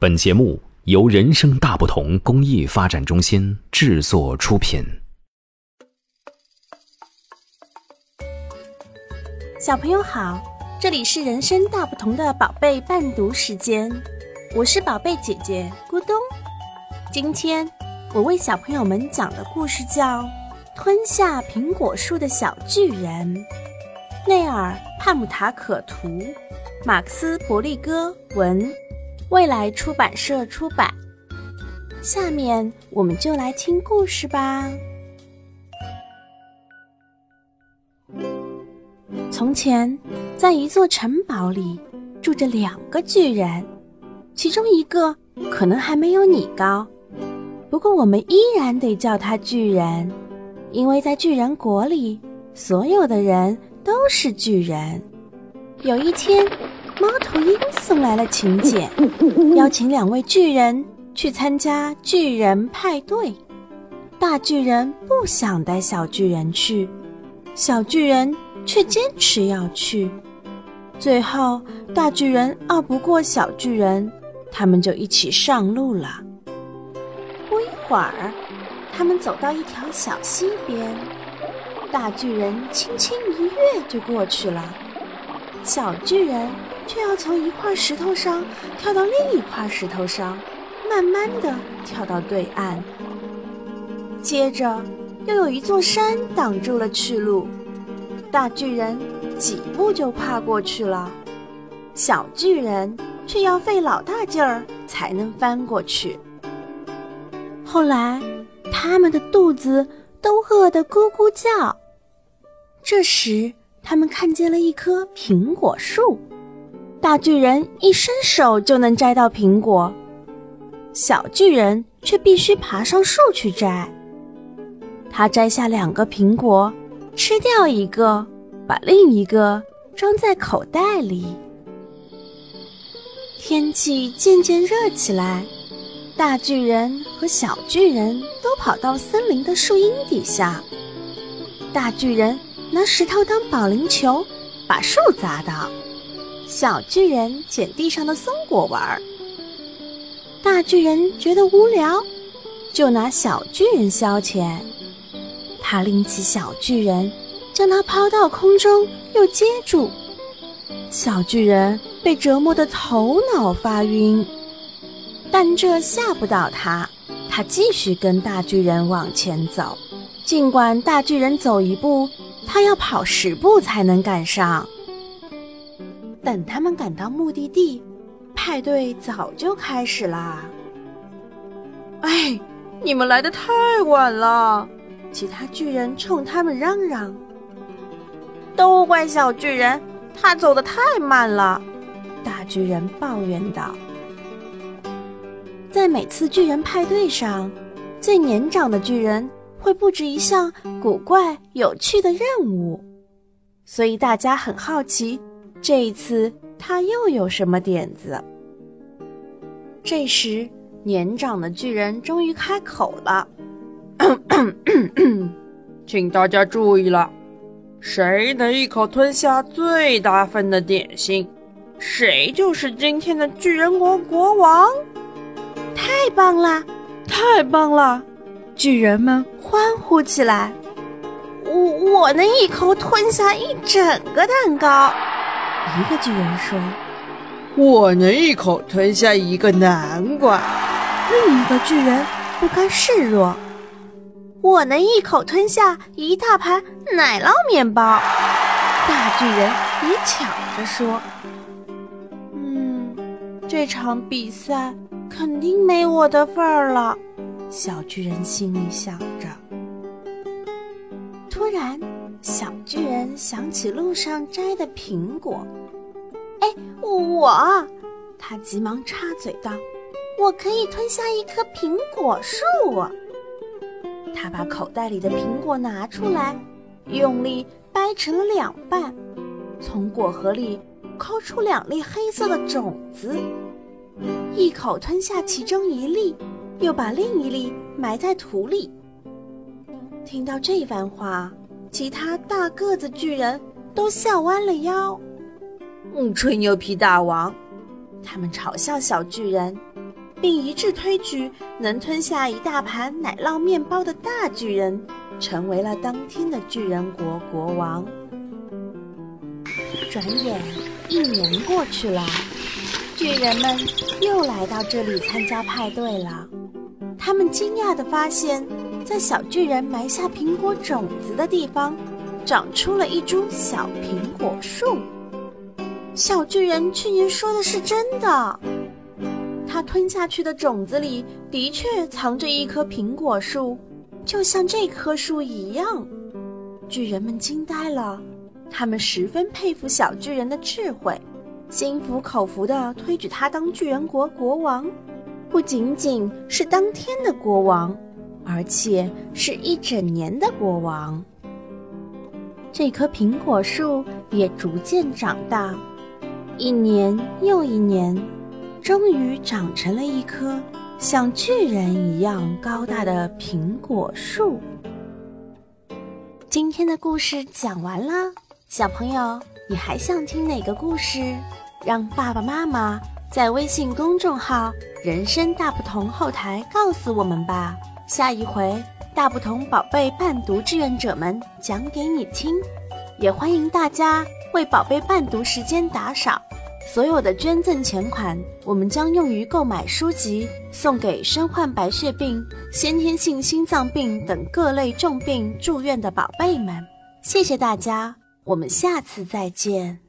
本节目由人生大不同公益发展中心制作出品。小朋友好，这里是人生大不同的宝贝伴读时间，我是宝贝姐姐咕咚。今天我为小朋友们讲的故事叫《吞下苹果树的小巨人》，内尔·帕姆塔可图，马克思·伯利戈文。未来出版社出版。下面我们就来听故事吧。从前，在一座城堡里住着两个巨人，其中一个可能还没有你高，不过我们依然得叫他巨人，因为在巨人国里，所有的人都是巨人。有一天。猫头鹰送来了请柬，邀请两位巨人去参加巨人派对。大巨人不想带小巨人去，小巨人却坚持要去。最后，大巨人拗不过小巨人，他们就一起上路了。不一会儿，他们走到一条小溪边，大巨人轻轻一跃就过去了，小巨人。却要从一块石头上跳到另一块石头上，慢慢的跳到对岸。接着，又有一座山挡住了去路，大巨人几步就跨过去了，小巨人却要费老大劲儿才能翻过去。后来，他们的肚子都饿得咕咕叫。这时，他们看见了一棵苹果树。大巨人一伸手就能摘到苹果，小巨人却必须爬上树去摘。他摘下两个苹果，吃掉一个，把另一个装在口袋里。天气渐渐热起来，大巨人和小巨人都跑到森林的树荫底下。大巨人拿石头当保龄球，把树砸倒。小巨人捡地上的松果玩儿，大巨人觉得无聊，就拿小巨人消遣。他拎起小巨人，将他抛到空中，又接住。小巨人被折磨得头脑发晕，但这吓不倒他，他继续跟大巨人往前走。尽管大巨人走一步，他要跑十步才能赶上。等他们赶到目的地，派对早就开始啦。哎，你们来的太晚了！其他巨人冲他们嚷嚷。都怪小巨人，他走的太慢了。大巨人抱怨道。在每次巨人派对上，最年长的巨人。会布置一项古怪有趣的任务，所以大家很好奇。这一次他又有什么点子？这时，年长的巨人终于开口了：“ 请大家注意了，谁能一口吞下最大份的点心，谁就是今天的巨人国国王。”太棒了，太棒了！巨人们欢呼起来。我我能一口吞下一整个蛋糕。一个巨人说：“我能一口吞下一个南瓜。”另一个巨人不甘示弱：“我能一口吞下一大盘奶酪面包。”大巨人也抢着说：“嗯，这场比赛肯定没我的份儿了。”小巨人心里想着。想起路上摘的苹果，哎，我，他急忙插嘴道：“我可以吞下一棵苹果树。”他把口袋里的苹果拿出来，用力掰成了两半，从果核里抠出两粒黑色的种子，一口吞下其中一粒，又把另一粒埋在土里。听到这番话。其他大个子巨人都笑弯了腰，嗯，吹牛皮大王！他们嘲笑小巨人，并一致推举能吞下一大盘奶酪面包的大巨人，成为了当天的巨人国国王。转眼一年过去了，巨人们又来到这里参加派对了。他们惊讶地发现，在小巨人埋下苹果种子的地方，长出了一株小苹果树。小巨人去年说的是真的，他吞下去的种子里的确藏着一棵苹果树，就像这棵树一样。巨人们惊呆了，他们十分佩服小巨人的智慧，心服口服地推举他当巨人国国王。不仅仅是当天的国王，而且是一整年的国王。这棵苹果树也逐渐长大。一年又一年，终于长成了一棵像巨人一样高大的苹果树。今天的故事讲完了，小朋友，你还想听哪个故事？让爸爸妈妈在微信公众号“人生大不同”后台告诉我们吧。下一回，大不同宝贝伴读志愿者们讲给你听。也欢迎大家为宝贝伴读时间打赏。所有的捐赠钱款，我们将用于购买书籍，送给身患白血病、先天性心脏病等各类重病住院的宝贝们。谢谢大家，我们下次再见。